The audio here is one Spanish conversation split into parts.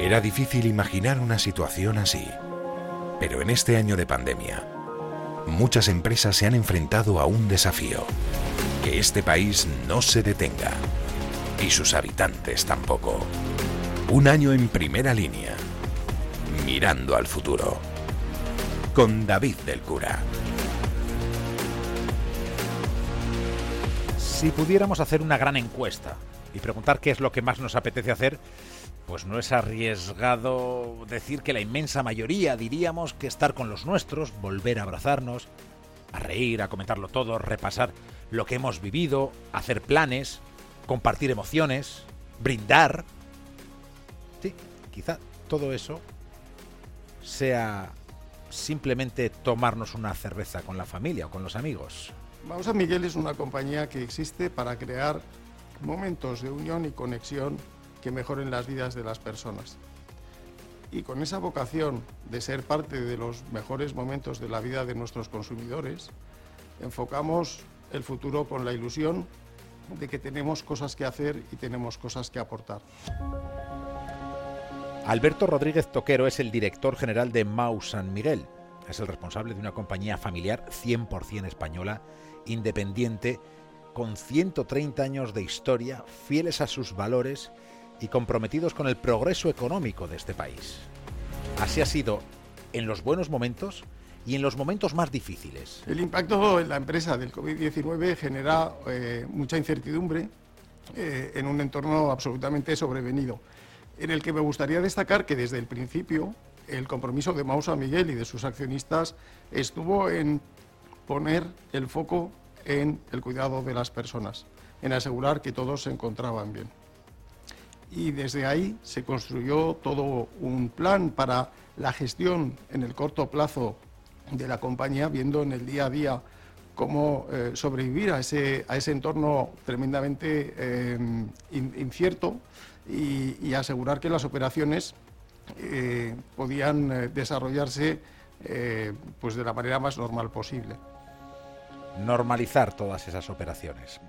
Era difícil imaginar una situación así, pero en este año de pandemia, muchas empresas se han enfrentado a un desafío, que este país no se detenga. Y sus habitantes tampoco. Un año en primera línea, mirando al futuro, con David del Cura. Si pudiéramos hacer una gran encuesta y preguntar qué es lo que más nos apetece hacer, pues no es arriesgado decir que la inmensa mayoría diríamos que estar con los nuestros, volver a abrazarnos, a reír, a comentarlo todo, repasar lo que hemos vivido, hacer planes, compartir emociones, brindar. Sí, quizá todo eso sea simplemente tomarnos una cerveza con la familia o con los amigos. Vamos Miguel es una compañía que existe para crear momentos de unión y conexión que mejoren las vidas de las personas. Y con esa vocación de ser parte de los mejores momentos de la vida de nuestros consumidores, enfocamos el futuro con la ilusión de que tenemos cosas que hacer y tenemos cosas que aportar. Alberto Rodríguez Toquero es el director general de Mau San Miguel. Es el responsable de una compañía familiar 100% española, independiente, con 130 años de historia, fieles a sus valores y comprometidos con el progreso económico de este país. Así ha sido en los buenos momentos y en los momentos más difíciles. El impacto en la empresa del COVID-19 genera eh, mucha incertidumbre eh, en un entorno absolutamente sobrevenido, en el que me gustaría destacar que desde el principio el compromiso de Mausa Miguel y de sus accionistas estuvo en poner el foco en el cuidado de las personas, en asegurar que todos se encontraban bien y desde ahí se construyó todo un plan para la gestión en el corto plazo de la compañía, viendo en el día a día cómo eh, sobrevivir a ese, a ese entorno tremendamente eh, incierto y, asegurar que las operaciones eh, podían desarrollarse pues de la manera más normal posible. Normalizar todas esas operaciones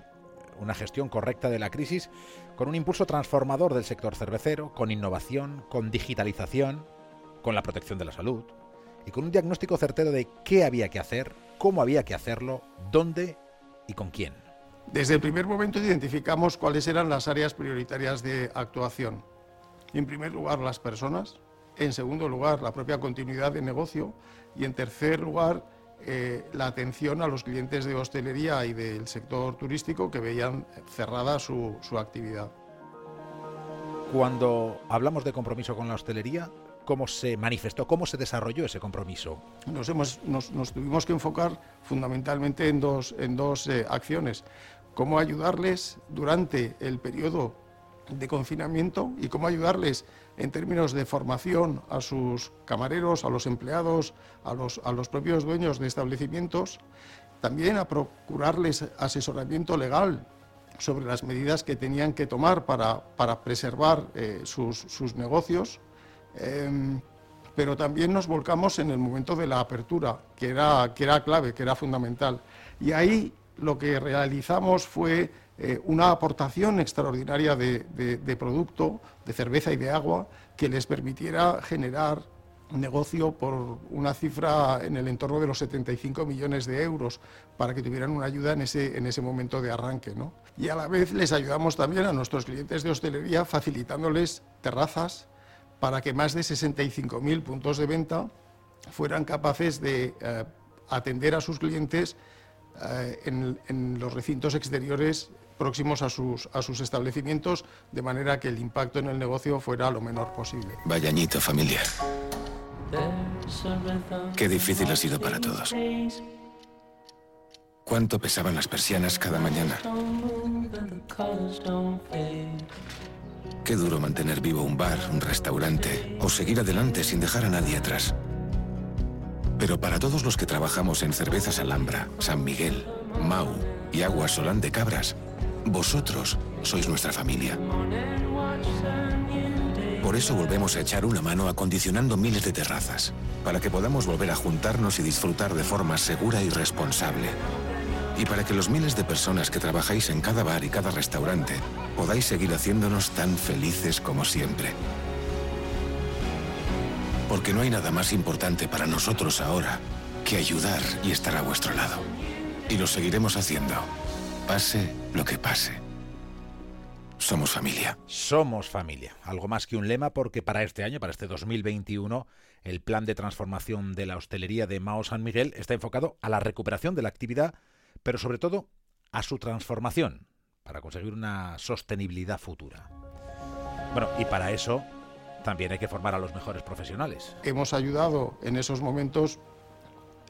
una gestión correcta de la crisis con un impulso transformador del sector cervecero, con innovación, con digitalización, con la protección de la salud y con un diagnóstico certero de qué había que hacer, cómo había que hacerlo, dónde y con quién. Desde el primer momento identificamos cuáles eran las áreas prioritarias de actuación. En primer lugar, las personas. En segundo lugar, la propia continuidad de negocio. Y en tercer lugar, eh, la atención a los clientes de hostelería y del sector turístico que veían cerrada su, actividad. Cuando hablamos de compromiso con la hostelería, ¿cómo se manifestó, cómo se desarrolló ese compromiso? Nos, tuvimos que enfocar fundamentalmente en dos, en dos eh, acciones. Cómo ayudarles durante el periodo de confinamiento y cómo ayudarles en términos de formación a sus camareros, a los empleados, a los, a los propios dueños de establecimientos, también a procurarles asesoramiento legal sobre las medidas que tenían que tomar para, para preservar eh, sus, sus, negocios, em, pero también nos volcamos en el momento de la apertura, que era, que era clave, que era fundamental. Y ahí lo que realizamos fue eh, una aportación extraordinaria de, producto, de cerveza y de agua, que les permitiera generar negocio por una cifra en el entorno de los 75 millones de euros para que tuvieran una ayuda en ese, en ese momento de arranque. Y a la vez les ayudamos también a nuestros clientes de hostelería facilitándoles terrazas para que más de 65.000 puntos de venta fueran capaces de eh, atender a sus clientes eh, en, los recintos exteriores próximos a sus, a sus establecimientos, de manera que el impacto en el negocio fuera lo menor posible. Vaya añito, familia. Qué difícil ha sido para todos. ¿Cuánto pesaban las persianas cada mañana? Qué duro mantener vivo un bar, un restaurante o seguir adelante sin dejar a nadie atrás. Pero para todos los que trabajamos en Cervezas Alhambra, San Miguel, Mau y Agua Solán de Cabras, vosotros sois nuestra familia. Por eso volvemos a echar una mano acondicionando miles de terrazas, para que podamos volver a juntarnos y disfrutar de forma segura y responsable. Y para que los miles de personas que trabajáis en cada bar y cada restaurante podáis seguir haciéndonos tan felices como siempre. Porque no hay nada más importante para nosotros ahora que ayudar y estar a vuestro lado. Y lo seguiremos haciendo, pase lo que pase. Somos familia. Somos familia. Algo más que un lema porque para este año, para este 2021, el plan de transformación de la hostelería de Mao San Miguel está enfocado a la recuperación de la actividad, pero sobre todo a su transformación para conseguir una sostenibilidad futura. Bueno, y para eso también hay que formar a los mejores profesionales. Hemos ayudado en esos momentos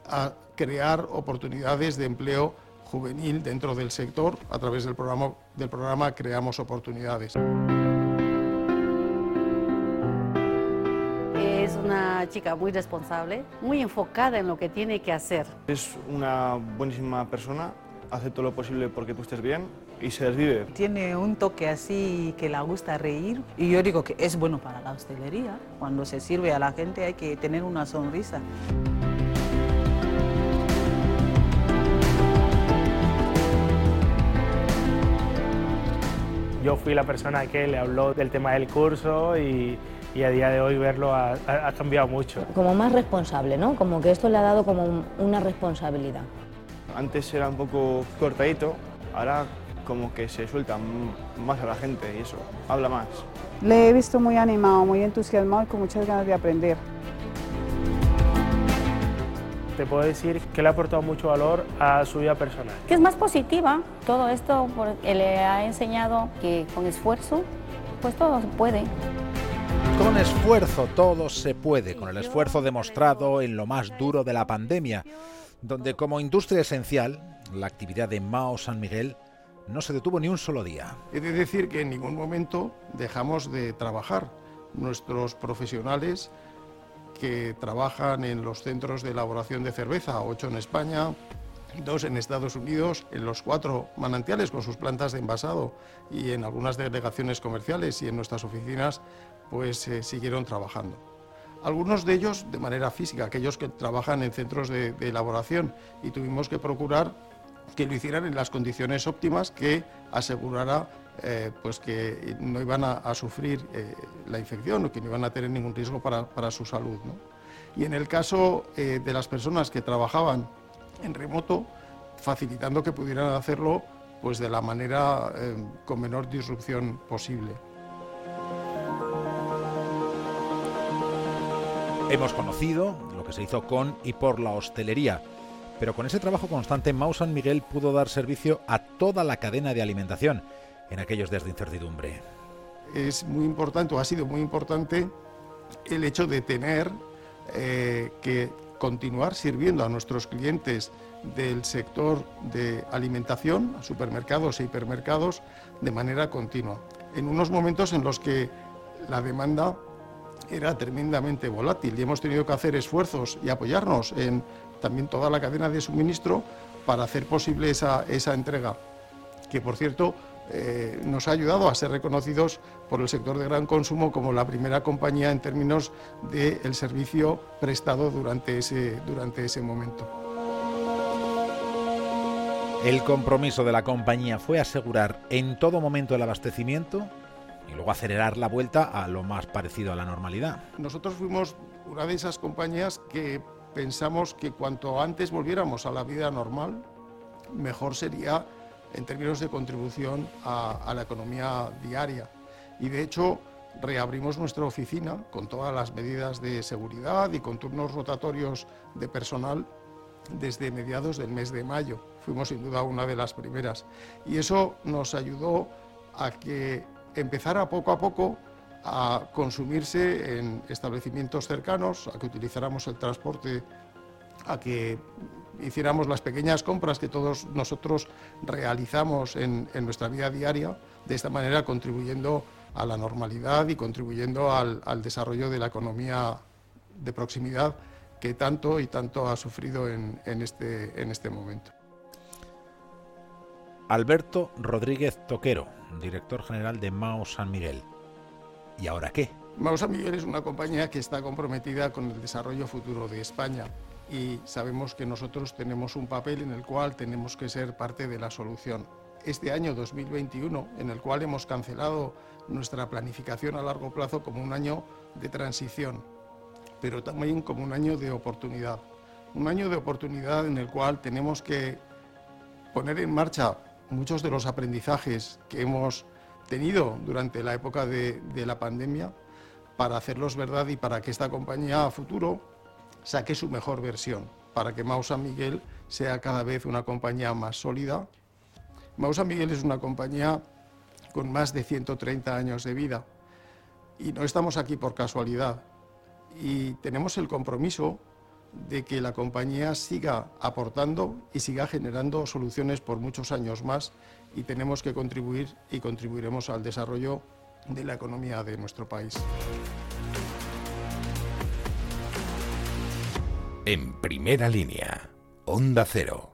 a crear oportunidades de empleo juvenil dentro del sector a través del programa, del programa Creamos Oportunidades. Es una chica muy responsable, muy enfocada en lo que tiene que hacer. Es una buenísima persona, hace todo lo posible porque tú estés bien y se desvive. Tiene un toque así que le gusta reír y yo digo que es bueno para la hostelería. Cuando se sirve a la gente hay que tener una sonrisa. Yo fui la persona que le habló del tema del curso y, y a día de hoy verlo ha, ha, cambiado mucho. Como más responsable, ¿no? Como que esto le ha dado como una responsabilidad. Antes era un poco cortadito, ahora como que se suelta más a la gente y eso, habla más. Le he visto muy animado, muy entusiasmado y con muchas ganas de aprender. Te puedo decir que le ha aportado mucho valor a su vida personal. Que es más positiva, todo esto porque le ha enseñado que con esfuerzo, pues todo se puede. Con esfuerzo todo se puede, con el esfuerzo demostrado en lo más duro de la pandemia, donde como industria esencial, la actividad de Mao San Miguel no se detuvo ni un solo día. He de decir que en ningún momento dejamos de trabajar. Nuestros profesionales que trabajan en los centros de elaboración de cerveza, ocho en España, dos en Estados Unidos, en los cuatro manantiales con sus plantas de envasado y en algunas delegaciones comerciales y en nuestras oficinas, pues eh, siguieron trabajando. Algunos de ellos de manera física, aquellos que trabajan en centros de, de elaboración y tuvimos que procurar que lo hicieran en las condiciones óptimas que asegurara eh, pues que no iban a, a sufrir eh, la infección o que no iban a tener ningún riesgo para, para su salud. ¿no? Y en el caso eh, de las personas que trabajaban en remoto, facilitando que pudieran hacerlo pues de la manera eh, con menor disrupción posible. Hemos conocido lo que se hizo con y por la hostelería, pero con ese trabajo constante Mau San Miguel pudo dar servicio a toda la cadena de alimentación en aquellos días de incertidumbre. Es muy importante, o ha sido muy importante, el hecho de tener eh, que continuar sirviendo a nuestros clientes del sector de alimentación, a supermercados e hipermercados, de manera continua. En unos momentos en los que la demanda era tremendamente volátil y hemos tenido que hacer esfuerzos y apoyarnos en también toda la cadena de suministro para hacer posible esa, esa entrega, que por cierto eh, nos ha ayudado a ser reconocidos por el sector de gran consumo como la primera compañía en términos del servicio prestado durante ese, durante ese momento. El compromiso de la compañía fue asegurar en todo momento el abastecimiento y luego acelerar la vuelta a lo más parecido a la normalidad. Nosotros fuimos una de esas compañías que pensamos que cuanto antes volviéramos a la vida normal, mejor sería en términos de contribución a, a, la economía diaria. Y de hecho, reabrimos nuestra oficina con todas las medidas de seguridad y con turnos rotatorios de personal desde mediados del mes de mayo. Fuimos sin duda una de las primeras. Y eso nos ayudó a que empezara poco a poco a consumirse en establecimientos cercanos, a que utilizáramos el transporte, a que hiciéramos las pequeñas compras que todos nosotros realizamos en, en, nuestra vida diaria, de esta manera contribuyendo a la normalidad y contribuyendo al, al, desarrollo de la economía de proximidad que tanto y tanto ha sufrido en, en, este, en este momento. Alberto Rodríguez Toquero, director general de Mao San Miguel. ¿Y ahora qué? Mao San Miguel es una compañía que está comprometida con el desarrollo futuro de España y sabemos que nosotros tenemos un papel en el cual tenemos que ser parte de la solución. Este año 2021, en el cual hemos cancelado nuestra planificación a largo plazo como un año de transición, pero también como un año de oportunidad. Un año de oportunidad en el cual tenemos que poner en marcha muchos de los aprendizajes que hemos tenido durante la época de, la pandemia para hacerlos verdad y para que esta compañía a futuro saque su mejor versión, para que Mau San Miguel sea cada vez una compañía más sólida. Mau San Miguel es una compañía con más de 130 años de vida y no estamos aquí por casualidad y tenemos el compromiso de que la compañía siga aportando y siga generando soluciones por muchos años más y tenemos que contribuir y contribuiremos al desarrollo de la economía de nuestro país. En primera línea, Onda Cero.